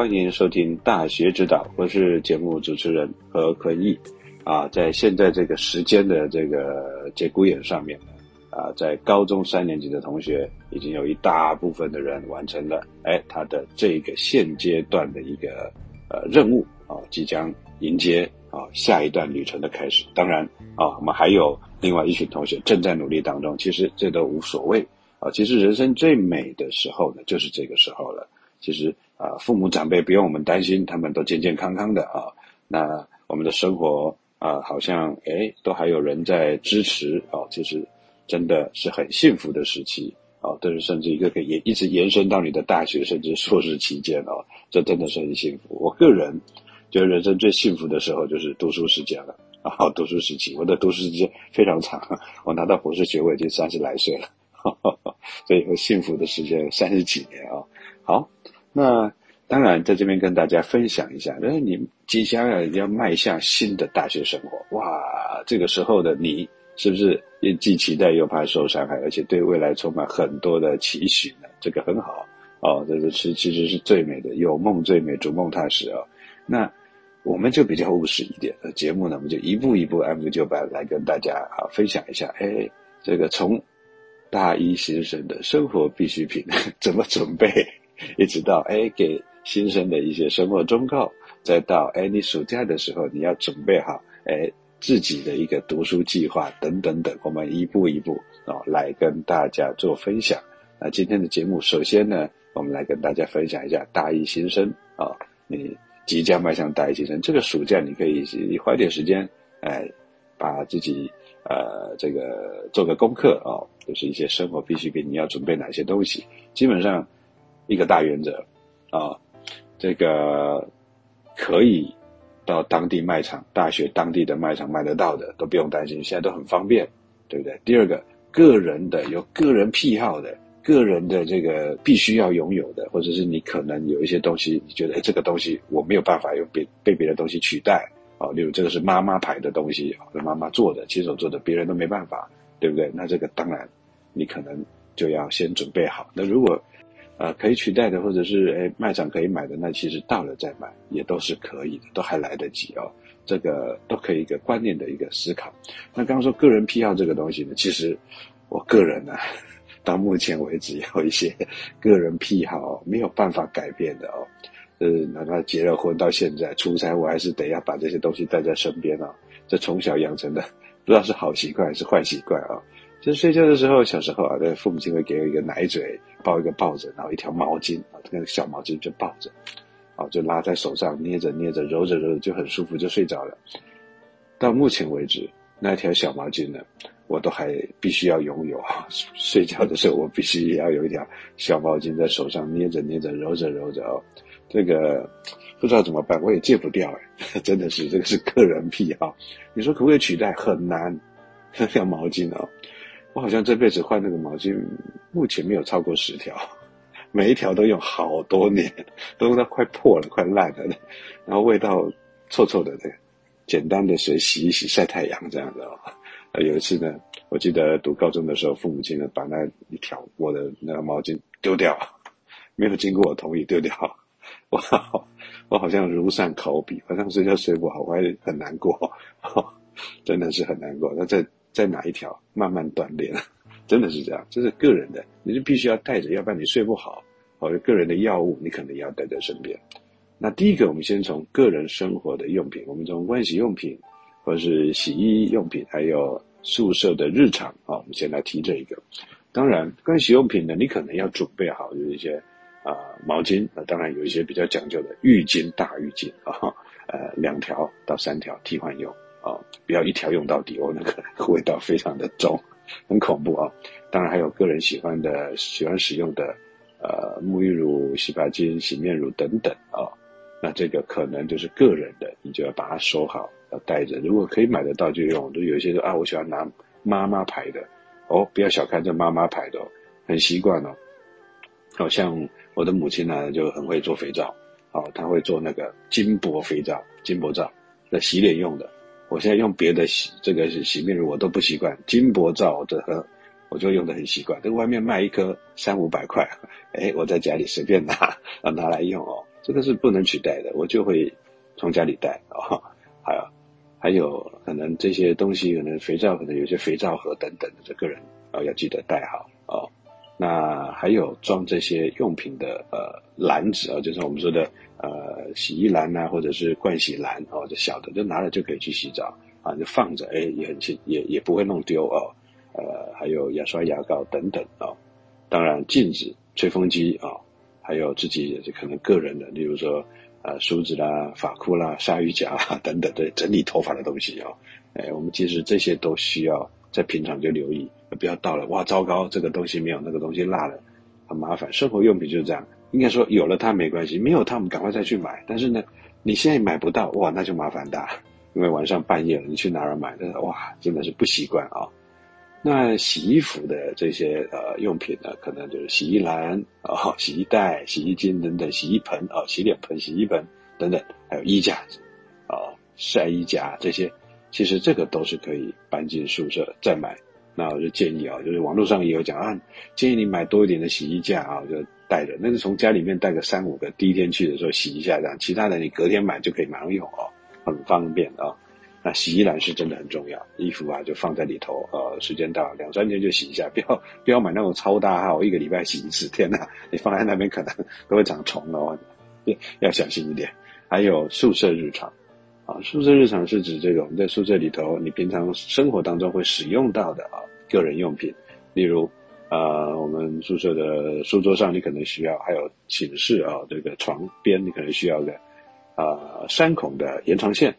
欢迎收听《大学指导》，我是节目主持人何坤义。啊，在现在这个时间的这个节骨眼上面，啊，在高中三年级的同学已经有一大部分的人完成了，哎，他的这个现阶段的一个呃任务啊，即将迎接啊下一段旅程的开始。当然啊，我们还有另外一群同学正在努力当中。其实这都无所谓啊。其实人生最美的时候呢，就是这个时候了。其实。啊，父母长辈不用我们担心，他们都健健康康的啊。那我们的生活啊，好像哎，都还有人在支持啊。其实真的是很幸福的时期啊。但是甚至一个可以延一直延伸到你的大学甚至硕士期间啊，这真的是很幸福。我个人觉得人生最幸福的时候就是读书时间了啊，读书时期。我的读书时间非常长，我拿到博士学位已经三十来岁了，所以幸福的时间三十几年啊。好。那当然，在这边跟大家分享一下，那你即将要要迈向新的大学生活，哇，这个时候的你是不是也既期待又怕受伤害，而且对未来充满很多的期许呢？这个很好哦，这个是其实是最美的，有梦最美，逐梦踏实哦。那我们就比较务实一点，节目呢，我们就一步一步按部就班来跟大家啊分享一下，哎，这个从大一新生的生活必需品 怎么准备。一直到哎，给新生的一些生活忠告，再到哎，你暑假的时候你要准备好哎自己的一个读书计划等等等，我们一步一步啊来跟大家做分享。那今天的节目，首先呢，我们来跟大家分享一下大一新生啊，你即将迈向大一新生，这个暑假你可以花点时间哎，把自己呃这个做个功课啊，就是一些生活必需品，你要准备哪些东西，基本上。一个大原则，啊，这个可以到当地卖场、大学当地的卖场买得到的，都不用担心，现在都很方便，对不对？第二个，个人的有个人癖好的、个人的这个必须要拥有的，或者是你可能有一些东西，你觉得哎，这个东西我没有办法用别被别的东西取代，啊，例如这个是妈妈牌的东西，是妈妈做的、亲手做的，别人都没办法，对不对？那这个当然你可能就要先准备好。那如果呃，可以取代的，或者是诶卖场可以买的，那其实到了再买也都是可以的，都还来得及哦。这个都可以一个观念的一个思考。那刚刚说个人癖好这个东西呢，其实我个人呢，到目前为止有一些个人癖好没有办法改变的哦。呃，哪怕结了婚到现在出差，我还是得要把这些东西带在身边啊。这从小养成的，不知道是好习惯还是坏习惯啊。就是睡觉的时候，小时候啊，对父母亲会给我一个奶嘴，抱一个抱枕，然后一条毛巾啊，这个小毛巾就抱着，啊，就拉在手上捏着捏着揉着揉着就很舒服，就睡着了。到目前为止，那条小毛巾呢，我都还必须要拥有。睡觉的时候，我必须要有一条小毛巾在手上捏着捏着揉着揉着哦。这个不知道怎么办，我也戒不掉哎，真的是这个是个人癖好。你说可不可以取代？很难。那条毛巾哦，我好像这辈子换那个毛巾，目前没有超过十条，每一条都用好多年，都用到快破了、快烂了，然后味道臭臭的，对，简单的水洗一洗、晒太阳这样子哦。有一次呢，我记得读高中的时候，父母亲呢把那一条我的那个毛巾丢掉，没有经过我同意丢掉，哇，我好像如丧考妣，晚上睡觉睡不好，我还很难过，真的是很难过。那在在哪一条慢慢锻炼，真的是这样，这是个人的，你就必须要带着，要不然你睡不好。或者个人的药物，你可能也要带在身边。那第一个，我们先从个人生活的用品，我们从盥洗用品。或是洗衣用品，还有宿舍的日常啊，我们先来提这一个。当然，盥洗用品呢，你可能要准备好，有一些啊毛巾啊，当然有一些比较讲究的浴巾、大浴巾啊，呃，两条到三条替换用啊，不要一条用到底哦，那个味道非常的重，很恐怖啊。当然还有个人喜欢的、喜欢使用的呃沐浴乳、洗发精、洗面乳等等啊，那这个可能就是个人的，你就要把它收好。要带着，如果可以买得到就用。就有一些说啊，我喜欢拿妈妈牌的哦，不要小看这妈妈牌的，哦很习惯哦。好像我的母亲呢就很会做肥皂，哦，她会做那个金箔肥皂、金箔皂，那洗脸用的。我现在用别的洗这个洗面乳，我都不习惯。金箔皂的和我就用的很习惯。这外面卖一颗三五百块，哎，我在家里随便拿啊拿来用哦，这个是不能取代的，我就会从家里带哦，还有。还有可能这些东西，可能肥皂，可能有些肥皂盒等等的，这个人啊要记得带好哦。那还有装这些用品的呃篮子啊，就是我们说的呃洗衣篮呐，或者是盥洗篮哦，这小的就拿了就可以去洗澡啊，就放着，哎，也很轻，也也不会弄丢哦。呃，还有牙刷、牙膏等等啊。当然镜子、吹风机啊，还有自己可能个人的，例如说。呃，梳子啦、发箍啦、鲨鱼夹等等的整理头发的东西哦，哎，我们其实这些都需要在平常就留意，不要到了哇，糟糕，这个东西没有，那个东西落了，很麻烦。生活用品就是这样，应该说有了它没关系，没有它我们赶快再去买。但是呢，你现在买不到哇，那就麻烦大，因为晚上半夜了，你去哪儿买？哇，真的是不习惯啊。那洗衣服的这些呃用品呢，可能就是洗衣篮啊、洗衣袋、洗衣巾等等，洗衣盆啊、洗脸盆、洗衣盆等等，还有衣架子啊、晒衣夹这些，其实这个都是可以搬进宿舍再买。那我就建议啊，就是网络上也有讲啊，建议你买多一点的洗衣架啊，就带着，那是从家里面带个三五个，第一天去的时候洗一下这样，其他的你隔天买就可以马上用哦，很方便啊。那洗衣篮是真的很重要，衣服啊就放在里头，呃，时间到两三天就洗一下，不要不要买那种超大号，一个礼拜洗一次，天哪，你放在那边可能都会长虫哦，要小心一点。还有宿舍日常，啊，宿舍日常是指这个我们在宿舍里头，你平常生活当中会使用到的啊个人用品，例如，呃，我们宿舍的书桌上你可能需要，还有寝室啊这个床边你可能需要的，啊，三孔的延长线。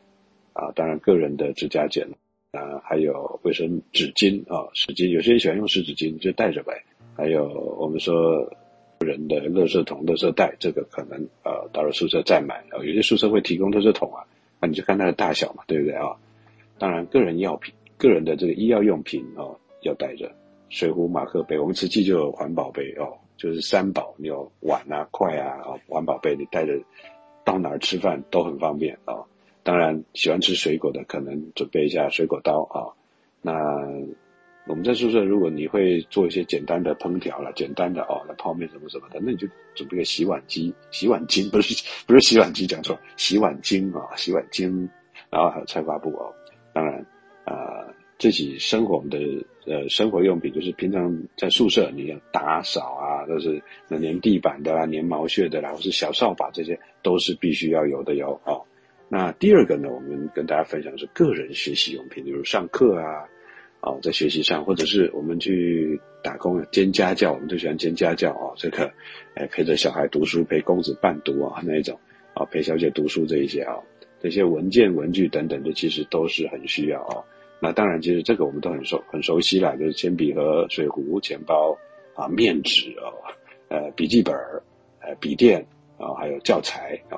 啊，当然个人的指甲剪，啊，还有卫生纸巾啊，纸巾，有些人喜欢用湿纸巾，就带着呗。还有我们说人的垃圾桶、垃圾袋，这个可能呃到了宿舍再买。啊，有些宿舍会提供垃圾桶啊，那你就看它的大小嘛，对不对啊？当然个人药品、个人的这个医药用品哦，要带着水壶、马克杯。我们瓷器就有环保杯哦，就是三宝，你有碗啊、筷啊，哦，环保杯你带着到哪儿吃饭都很方便啊。当然，喜欢吃水果的可能准备一下水果刀啊。那我们在宿舍，如果你会做一些简单的烹调了，简单的哦，那泡面什么什么的，那你就准备个洗碗机、洗碗巾，不是不是洗碗机，讲错，洗碗巾啊，洗碗巾，然后还有菜瓜布哦。当然，啊，自己生活的呃生活用品，就是平常在宿舍你要打扫啊，都是那粘地板的啦、粘毛屑的啦，或是小扫把，这些都是必须要有的哟哦。那第二个呢，我们跟大家分享是个人学习用品，比如上课啊，啊，在学习上，或者是我们去打工兼家教，我们最喜欢兼家教啊，这个，哎，陪着小孩读书，陪公子伴读啊，那一种啊，陪小姐读书这一些啊，这些文件、文具等等的，其实都是很需要啊。那当然，其实这个我们都很熟很熟悉了，就是铅笔盒、水壶、钱包啊、面纸啊、呃，笔记本、呃，笔电啊，还有教材啊。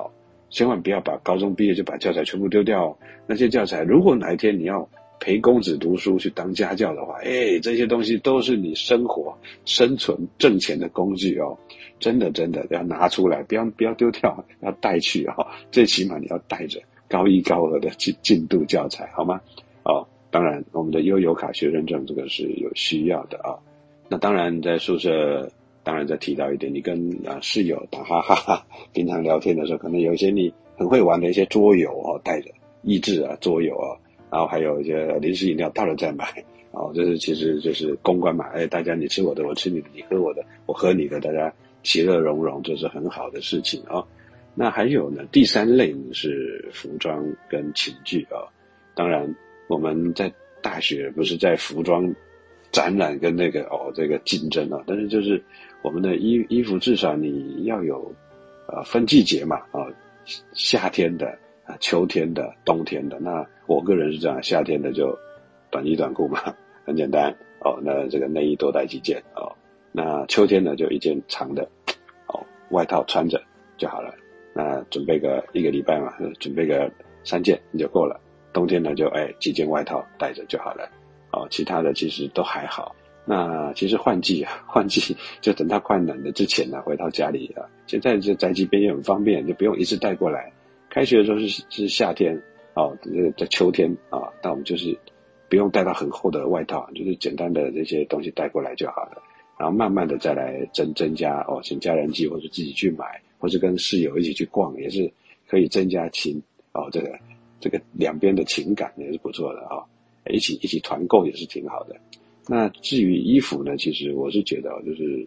千万不要把高中毕业就把教材全部丢掉。哦那些教材，如果哪一天你要陪公子读书去当家教的话，哎，这些东西都是你生活、生存、挣钱的工具哦。真的，真的要拿出来，不要不要丢掉，要带去哦。最起码你要带着高一高二的进进度教材，好吗？哦，当然，我们的悠游卡学生证这个是有需要的啊。那当然，在宿舍，当然再提到一点，你跟啊室友打哈哈哈，平常聊天的时候，可能有一些你很会玩的一些桌游哦，带着益智啊桌游啊。然后还有一些零食饮料到了再买，哦，这是其实就是公关嘛，哎，大家你吃我的，我吃你的，你喝我的，我喝你的，大家其乐融融，这是很好的事情啊。那还有呢，第三类呢是服装跟寝具啊。当然我们在大学不是在服装展览跟那个哦这个竞争啊，但是就是我们的衣衣服至少你要有呃分季节嘛啊，夏天的。啊，秋天的、冬天的，那我个人是这样，夏天的就短衣短裤嘛，很简单哦。那这个内衣多带几件哦。那秋天呢，就一件长的哦，外套穿着就好了。那准备个一个礼拜嘛，准备个三件你就够了。冬天呢，就哎几件外套带着就好了。哦，其他的其实都还好。那其实换季啊，换季就等它快冷了之前呢，回到家里啊。现在这宅急便也很方便，就不用一次带过来。开学的时候是是夏天，哦，在秋天啊，那我们就是不用带到很厚的外套，就是简单的这些东西带过来就好了。然后慢慢的再来增增加哦，请家人寄或者自己去买，或者跟室友一起去逛，也是可以增加情哦，这个这个两边的情感也是不错的啊。一起一起团购也是挺好的。那至于衣服呢，其实我是觉得就是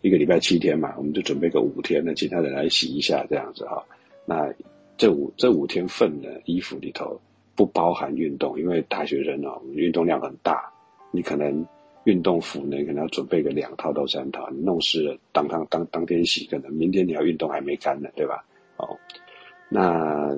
一个礼拜七天嘛，我们就准备个五天的，其他人来洗一下这样子哈。那这五这五天份的衣服里头不包含运动，因为大学生哦，运动量很大，你可能运动服呢可能要准备个两套到三套，你弄湿了当当当当天洗，可能明天你要运动还没干呢，对吧？哦，那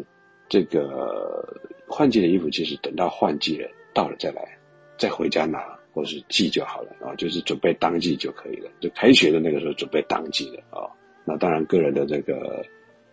这个换季的衣服其实等到换季了到了再来，再回家拿或是寄就好了啊，就是准备当季就可以了，就开学的那个时候准备当季的啊。那当然个人的这个。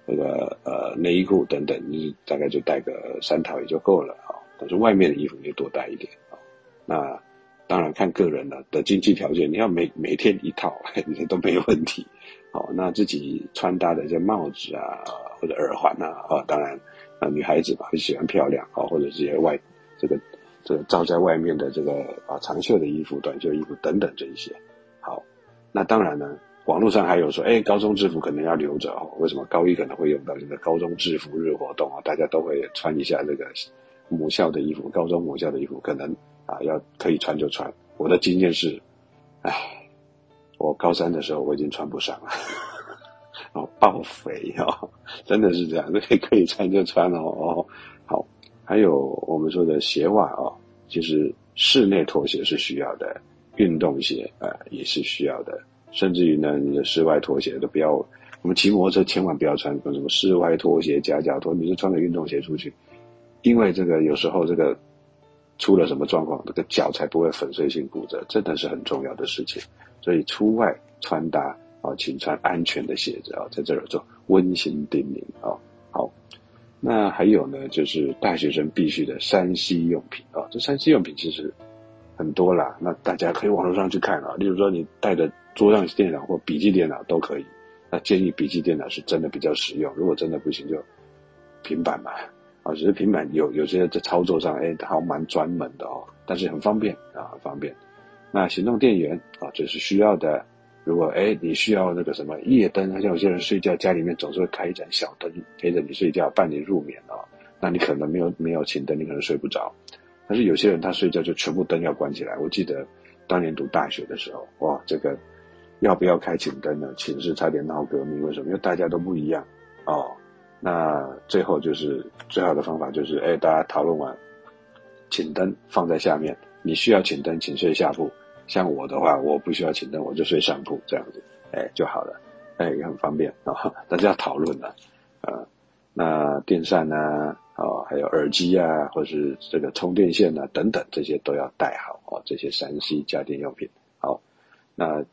这个呃内衣裤等等，你大概就带个三套也就够了啊。但是外面的衣服你就多带一点啊。那当然看个人了的经济条件，你要每每天一套，你都没问题。好，那自己穿搭的这帽子啊，或者耳环啊，啊，当然啊女孩子嘛很喜欢漂亮啊，或者这些外这个这个罩在外面的这个啊长袖的衣服、短袖衣服等等这一些。好，那当然呢。网络上还有说，哎，高中制服可能要留着哦。为什么高一可能会用到这个高中制服日活动啊？大家都会穿一下这个母校的衣服，高中母校的衣服可能啊要可以穿就穿。我的经验是，哎，我高三的时候我已经穿不上了，哦，爆肥哦，真的是这样，可以可以穿就穿哦哦。好，还有我们说的鞋袜哦，其实室内拖鞋是需要的，运动鞋啊也是需要的。甚至于呢，你的室外拖鞋都不要，我们骑摩托车千万不要穿什么室外拖鞋、夹脚拖，你就穿个运动鞋出去，因为这个有时候这个出了什么状况，这个脚才不会粉碎性骨折，真的是很重要的事情。所以出外穿搭啊，请穿安全的鞋子啊，在这儿做温馨叮咛啊。好，那还有呢，就是大学生必须的三 C 用品啊，这三 C 用品其实很多啦，那大家可以网络上去看啊，例如说你带着。桌上电脑或笔记电脑都可以，那建议笔记电脑是真的比较实用。如果真的不行，就平板嘛。啊，只是平板有有些在操作上，哎，它还蛮专门的哦，但是很方便啊，很方便。那行动电源啊，这是需要的。如果哎你需要那个什么夜灯，像有些人睡觉家里面总是会开一盏小灯陪着你睡觉，伴你入眠哦，那你可能没有没有寝灯，你可能睡不着。但是有些人他睡觉就全部灯要关起来。我记得当年读大学的时候，哇，这个。要不要开寝灯呢？寝室差点闹革命，为什么？因为大家都不一样哦。那最后就是最好的方法就是，哎，大家讨论完，寝灯放在下面。你需要寝灯，请睡下铺。像我的话，我不需要寝灯，我就睡上铺，这样子，哎，就好了，哎，也很方便啊。大家要讨论的，啊，那电扇呢？哦，还有耳机啊，或是这个充电线啊，等等，这些都要带好哦。这些三 C 家电用品，好，那。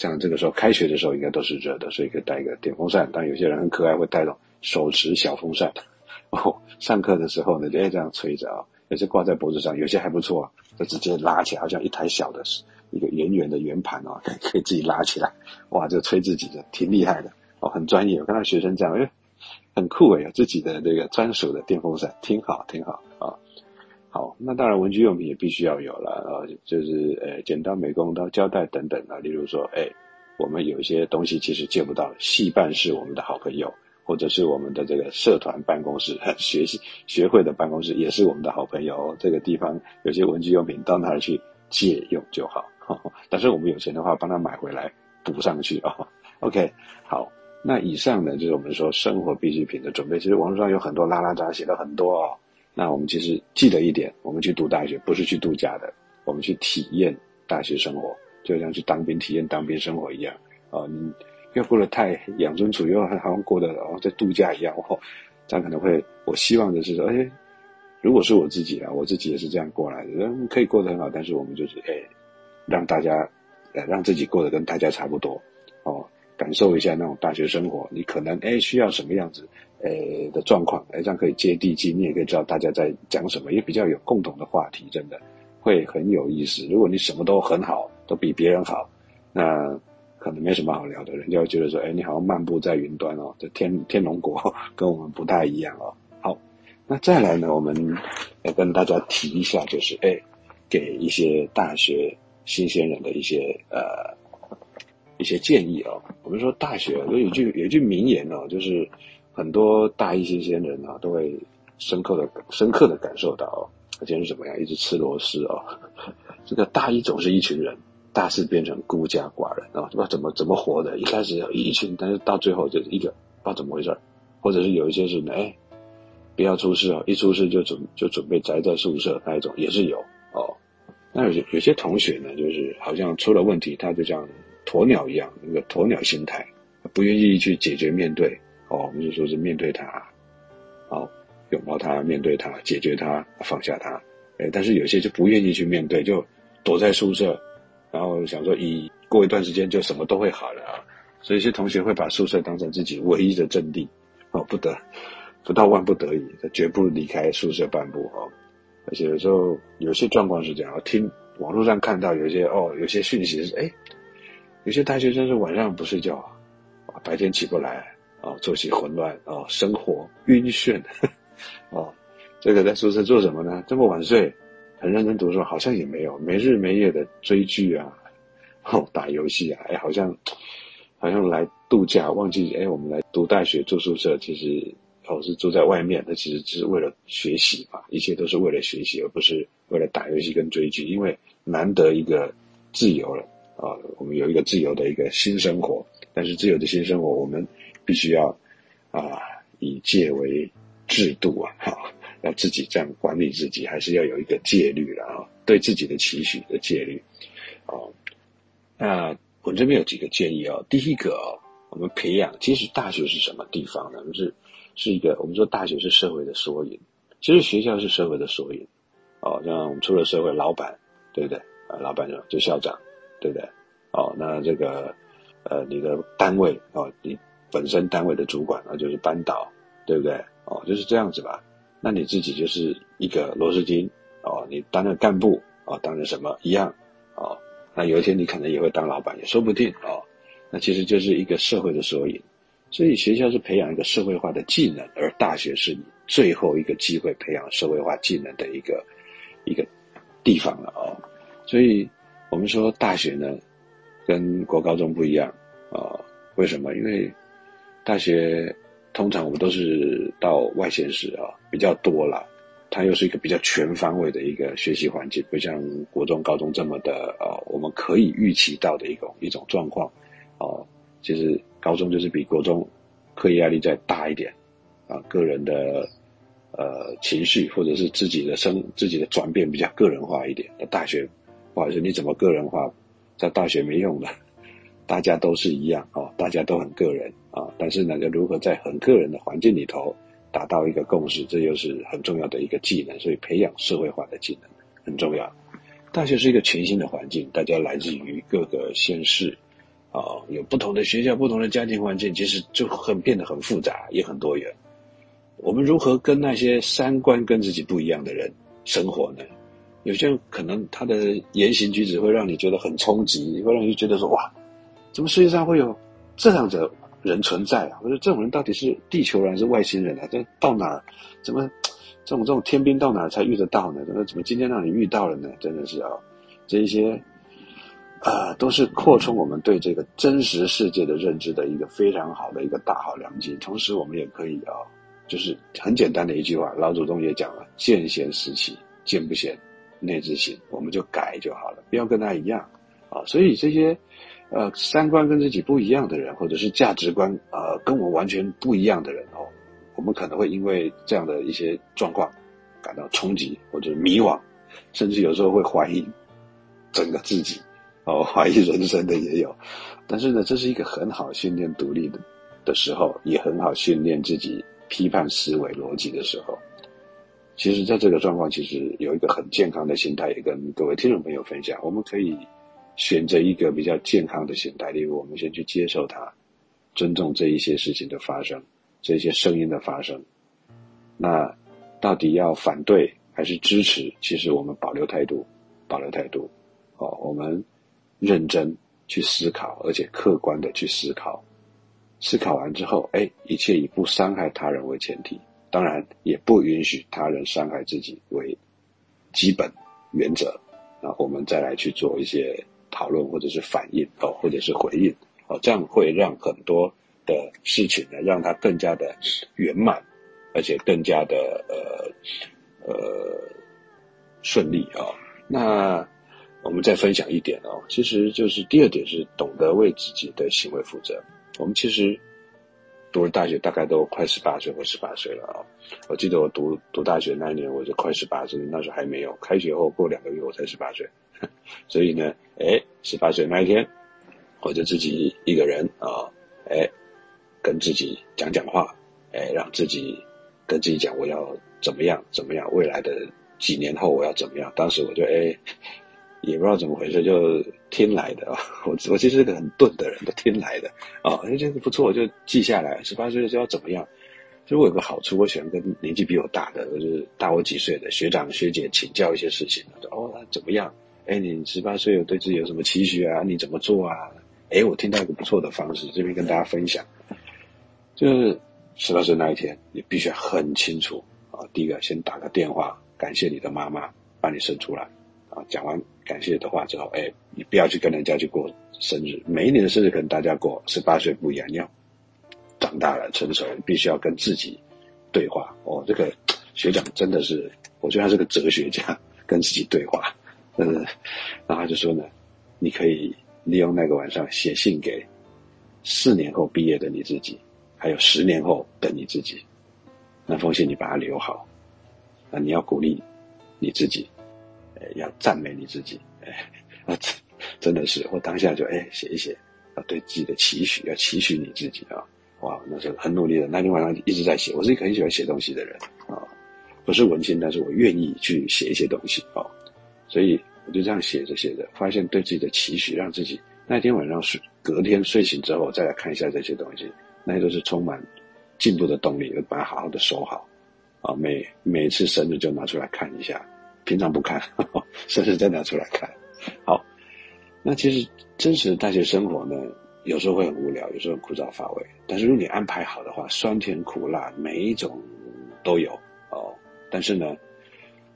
像这个时候开学的时候应该都是热的，所以可以带一个电风扇。但有些人很可爱，会带种手持小风扇。哦，上课的时候呢，就这样吹着啊，有些挂在脖子上，有些还不错，就直接拉起来，好像一台小的一个圆圆的圆盘哦，可以自己拉起来，哇，就吹自己的，挺厉害的哦，很专业。我看到学生这样，哎，很酷哎，有自己的这个专属的电风扇，挺好，挺好啊。好，那当然文具用品也必须要有了啊，就是呃，剪刀、美工刀、胶带等等啊。例如说，哎，我们有一些东西其实借不到，戏办是我们的好朋友。或者是我们的这个社团办公室、学习学会的办公室，也是我们的好朋友。这个地方有些文具用品到那儿去借用就好。但是我们有钱的话，帮他买回来补上去啊。OK，好，那以上呢就是我们说生活必需品的准备。其实网络上有很多拉拉杂写了很多哦。那我们其实记得一点，我们去读大学不是去度假的，我们去体验大学生活，就像去当兵体验当兵生活一样啊。你。又过得太养尊处优，好像过得哦在度假一样哦，这样可能会。我希望的是说，哎，如果是我自己啊，我自己也是这样过来的，人可以过得很好。但是我们就是哎，让大家，呃，让自己过得跟大家差不多哦，感受一下那种大学生活。你可能哎需要什么样子呃的状况，哎这样可以接地气，你也可以知道大家在讲什么，也比较有共同的话题，真的会很有意思。如果你什么都很好，都比别人好，那。可能没什么好聊的，人家会觉得说，哎，你好像漫步在云端哦，这天天龙国跟我们不太一样哦。好，那再来呢，我们要跟大家提一下，就是哎，给一些大学新鲜人的一些呃一些建议哦。我们说大学有句有一句名言哦，就是很多大一新鲜人啊都会深刻的深刻的感受到，哦，今天是怎么样，一直吃螺丝哦。这个大一总是一群人。大四变成孤家寡人啊，不知道怎么怎么活的。一开始有一群，但是到最后就是一个，不知道怎么回事或者是有一些是呢，哎，不要出事哦，一出事就准就准备宅在宿舍那一种也是有哦。那有些有些同学呢，就是好像出了问题，他就像鸵鸟一样，那个鸵鸟心态，不愿意去解决面对哦。我们就说是面对他，好拥抱他，面对他，解决他，放下他。哎，但是有些就不愿意去面对，就躲在宿舍。然后想说，以过一段时间就什么都会好了啊，所以一些同学会把宿舍当成自己唯一的阵地，哦，不得不到万不得已，他绝不离开宿舍半步哦。而且有时候有些状况是这样，听网络上看到有些哦，有些讯息是哎，有些大学生是晚上不睡觉啊，白天起不来啊，作息混乱啊，生活晕眩，哦，这个在宿舍做什么呢？这么晚睡？很认真读书，好像也没有没日没夜的追剧啊，哦，打游戏啊，哎，好像好像来度假，忘记哎，我们来读大学住宿舍，其实哦是住在外面，那其实只是为了学习嘛，一切都是为了学习，而不是为了打游戏跟追剧，因为难得一个自由了啊，我们有一个自由的一个新生活，但是自由的新生活，我们必须要啊以戒为制度啊，哈。要自己这样管理自己，还是要有一个戒律了啊？对自己的期许的戒律，哦。那我这边有几个建议哦。第一个哦，我们培养，其实大学是什么地方呢？是是一个，我们说大学是社会的缩影。其实学校是社会的缩影，哦，像我们出了社会，老板对不对？啊，老板就就校长，对不对？哦，那这个呃，你的单位哦，你本身单位的主管那就是班导，对不对？哦，就是这样子吧。那你自己就是一个螺丝钉哦，你当了干部哦，当了什么一样哦？那有一天你可能也会当老板，也说不定哦。那其实就是一个社会的缩影，所以学校是培养一个社会化的技能，而大学是你最后一个机会培养社会化技能的一个一个地方了哦。所以我们说大学呢，跟国高中不一样啊？为什么？因为大学。通常我们都是到外县市啊，比较多了。它又是一个比较全方位的一个学习环境，不像国中、高中这么的呃，我们可以预期到的一种一种状况。哦，其实高中就是比国中课业压力再大一点啊，个人的呃情绪或者是自己的生自己的转变比较个人化一点。那大学不好意思，你怎么个人化，在大学没用的。大家都是一样哦，大家都很个人啊，但是呢，要如何在很个人的环境里头达到一个共识，这又是很重要的一个技能。所以培养社会化的技能很重要。大学是一个全新的环境，大家来自于各个县市，啊，有不同的学校、不同的家庭环境，其实就很变得很复杂，也很多元。我们如何跟那些三观跟自己不一样的人生活呢？有些人可能他的言行举止会让你觉得很冲击，会让你觉得说哇，怎么世界上会有这样的人存在啊？或者这种人到底是地球人还是外星人啊？这到哪儿？怎么这种这种天兵到哪儿才遇得到呢？怎么怎么今天让你遇到了呢？真的是啊，这一些啊，都是扩充我们对这个真实世界的认知的一个非常好的一个大好良机。同时，我们也可以啊，就是很简单的一句话，老祖宗也讲了：见贤思齐，见不贤。内自省，我们就改就好了，不要跟他一样啊。所以这些呃三观跟自己不一样的人，或者是价值观呃跟我完全不一样的人哦，我们可能会因为这样的一些状况感到冲击或者迷惘，甚至有时候会怀疑整个自己哦，怀疑人生的也有。但是呢，这是一个很好训练独立的的时候，也很好训练自己批判思维逻辑的时候。其实，在这个状况，其实有一个很健康的心态，也跟各位听众朋友分享。我们可以选择一个比较健康的心态，例如，我们先去接受它，尊重这一些事情的发生，这些声音的发生。那到底要反对还是支持？其实我们保留态度，保留态度。哦，我们认真去思考，而且客观的去思考。思考完之后，哎，一切以不伤害他人为前提。当然，也不允许他人伤害自己为基本原则。那我们再来去做一些讨论，或者是反应哦，或者是回应哦，这样会让很多的事情呢，让它更加的圆满，而且更加的呃呃顺利啊。那我们再分享一点哦，其实就是第二点是懂得为自己的行为负责。我们其实。读了大学，大概都快十八岁或十八岁了啊！我记得我读读大学那年，我就快十八岁，那时候还没有开学后过两个月我才十八岁，所以呢，哎，十八岁那一天，我就自己一个人啊，哎，跟自己讲讲话，哎，让自己跟自己讲我要怎么样怎么样，未来的几年后我要怎么样？当时我就哎。也不知道怎么回事，就听来的啊！我我其实是个很钝的人，都听来的啊！哎，这个不错，我就记下来。十八岁就要怎么样？就我有个好处，我喜欢跟年纪比我大的，就是大我几岁的学长学姐请教一些事情。哦，怎么样？哎，你十八岁有对自己有什么期许啊？你怎么做啊？哎，我听到一个不错的方式，这边跟大家分享。就是十八岁那一天，你必须要很清楚啊！第一个，先打个电话，感谢你的妈妈把你生出来。啊，讲完感谢的话之后，哎，你不要去跟人家去过生日。每一年的生日跟大家过，十八岁不一样，你要长大了成熟，你必须要跟自己对话。哦，这个学长真的是，我觉得他是个哲学家，跟自己对话。嗯，然后他就说呢，你可以利用那个晚上写信给四年后毕业的你自己，还有十年后的你自己。那封信你把它留好，那你要鼓励你自己。呃要赞美你自己，哎，啊，真的是，我当下就哎写一写，啊，对自己的期许，要期许你自己啊，哇，那是很努力的，那天晚上一直在写，我是一个很喜欢写东西的人啊，不是文青，但是我愿意去写一些东西啊，所以就这样写着写着，发现对自己的期许，让自己那天晚上睡，隔天睡醒之后再来看一下这些东西，那些都是充满进步的动力，把它好好的收好，啊，每每次生日就拿出来看一下。平常不看，生日再拿出来看。好，那其实真实的大学生活呢，有时候会很无聊，有时候很枯燥乏味。但是如果你安排好的话，酸甜苦辣每一种都有哦。但是呢，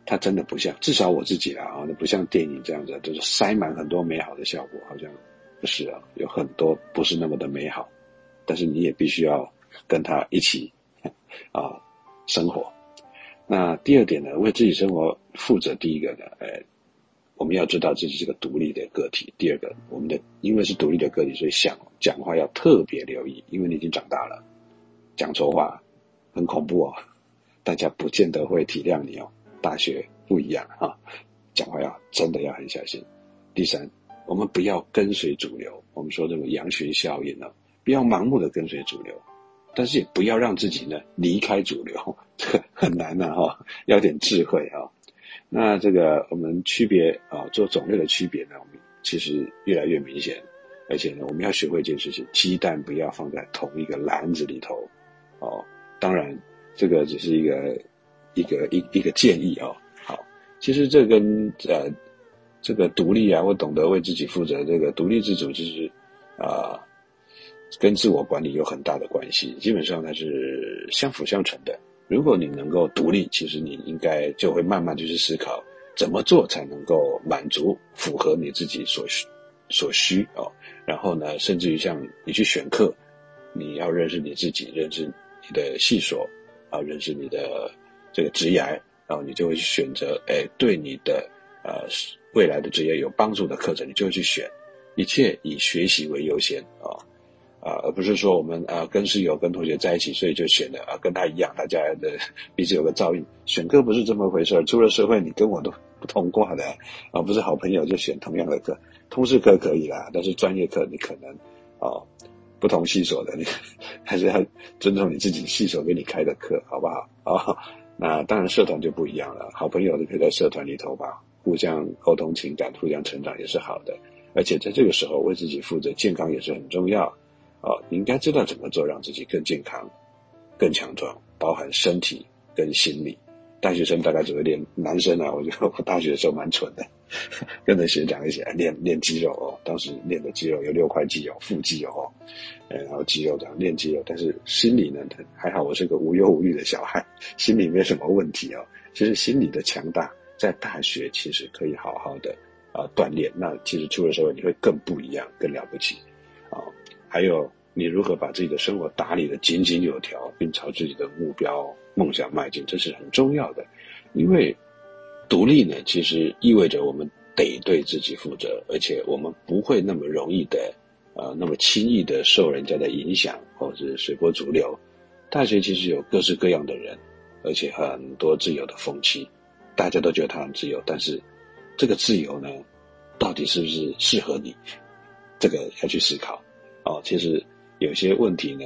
它真的不像，至少我自己啦啊，那不像电影这样子，就是塞满很多美好的效果，好像不是啊，有很多不是那么的美好。但是你也必须要跟他一起 啊生活。那第二点呢，为自己生活负责。第一个呢，哎，我们要知道自己是个独立的个体。第二个，我们的因为是独立的个体，所以想讲话要特别留意，因为你已经长大了，讲错话很恐怖哦，大家不见得会体谅你哦。大学不一样啊，讲话要真的要很小心。第三，我们不要跟随主流，我们说这个羊群效应呢，不要盲目的跟随主流。但是也不要让自己呢离开主流，这 个很难的哈，要点智慧啊。那这个我们区别啊，做种类的区别呢，我们其实越来越明显。而且呢，我们要学会一件事情：鸡蛋不要放在同一个篮子里头。哦，当然这个只是一个一个一一个建议哦。好，其实这跟呃这个独立啊，我懂得为自己负责，这个独立自主，就是啊跟自我管理有很大的关系。基本上它是相辅相成的。如果你能够独立，其实你应该就会慢慢去思考怎么做才能够满足、符合你自己所需所需哦。然后呢，甚至于像你去选课，你要认识你自己，认识你的细所啊，认识你的这个职业，然后你就会去选择哎，对你的呃未来的职业有帮助的课程，你就会去选。一切以学习为优先啊。啊，而不是说我们啊跟室友、跟同学在一起，所以就选的啊跟他一样，大家的彼此有个照应。选课不是这么回事儿，出了社会你跟我都不同挂的啊，不是好朋友就选同样的课，通识课可以啦，但是专业课你可能啊不同系所的，你 还是要尊重你自己系所给你开的课，好不好？啊，那当然社团就不一样了，好朋友你可以在社团里头吧，互相沟通情感，互相成长也是好的，而且在这个时候为自己负责，健康也是很重要。哦，你应该知道怎么做，让自己更健康、更强壮，包含身体跟心理。大学生大概只会练，男生啊，我觉得我大学的时候蛮蠢的，跟着学长一起来练练肌肉哦。当时练的肌肉有六块肌肉，腹肌哦，然后肌肉这样练肌肉。但是心理呢，还好我是个无忧无虑的小孩，心理没什么问题哦。其实心理的强大，在大学其实可以好好的啊锻炼。那其实出了社会，你会更不一样，更了不起啊。还有你如何把自己的生活打理的井井有条，并朝自己的目标梦想迈进，这是很重要的。因为独立呢，其实意味着我们得对自己负责，而且我们不会那么容易的，呃，那么轻易的受人家的影响，或者是随波逐流。大学其实有各式各样的人，而且很多自由的风气，大家都觉得他很自由，但是这个自由呢，到底是不是适合你？这个要去思考。哦，其实有些问题呢，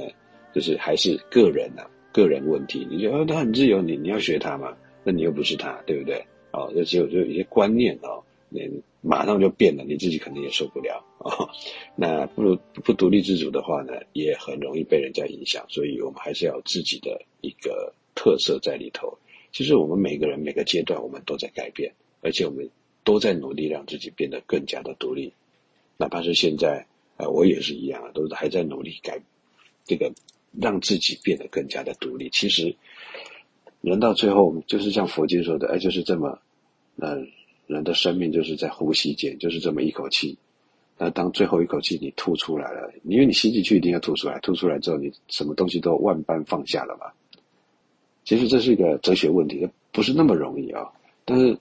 就是还是个人呐，个人问题。你觉得他很自由，你你要学他嘛？那你又不是他，对不对？哦，就只有就一些观念哦，你马上就变了，你自己肯定也受不了哦。那不如不独立自主的话呢，也很容易被人家影响。所以我们还是要有自己的一个特色在里头。其实我们每个人每个阶段，我们都在改变，而且我们都在努力让自己变得更加的独立，哪怕是现在。啊，我也是一样啊，都是还在努力改，这个让自己变得更加的独立。其实，人到最后就是像佛经说的，哎，就是这么，那人的生命就是在呼吸间，就是这么一口气。那当最后一口气你吐出来了，因为你吸进去一定要吐出来，吐出来之后你什么东西都万般放下了嘛。其实这是一个哲学问题，不是那么容易啊。但是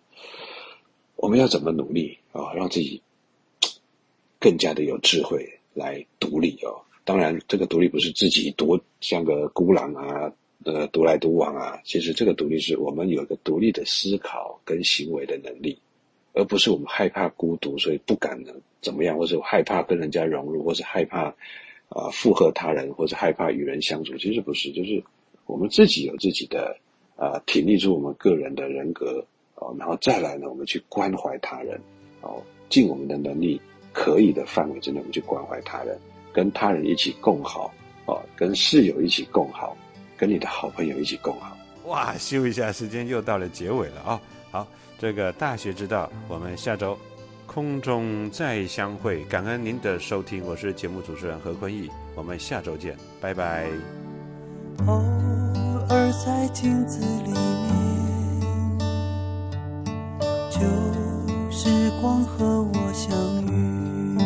我们要怎么努力啊，让自己。更加的有智慧来独立哦，当然这个独立不是自己独像个孤狼啊，呃独来独往啊。其实这个独立是我们有一个独立的思考跟行为的能力，而不是我们害怕孤独，所以不敢能怎么样，或者害怕跟人家融入，或者害怕啊附和他人，或者害怕与人相处。其实不是，就是我们自己有自己的啊挺立出我们个人的人格哦，然后再来呢，我们去关怀他人哦，尽我们的能力。可以的范围之内，我们去关怀他人，跟他人一起共好，哦，跟室友一起共好，跟你的好朋友一起共好。哇，休一下，时间又到了结尾了啊！好，这个大学之道，我们下周空中再相会。感恩您的收听，我是节目主持人何坤义，我们下周见，拜拜。偶尔在镜子里面，旧时光和我相遇。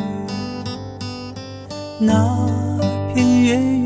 那片远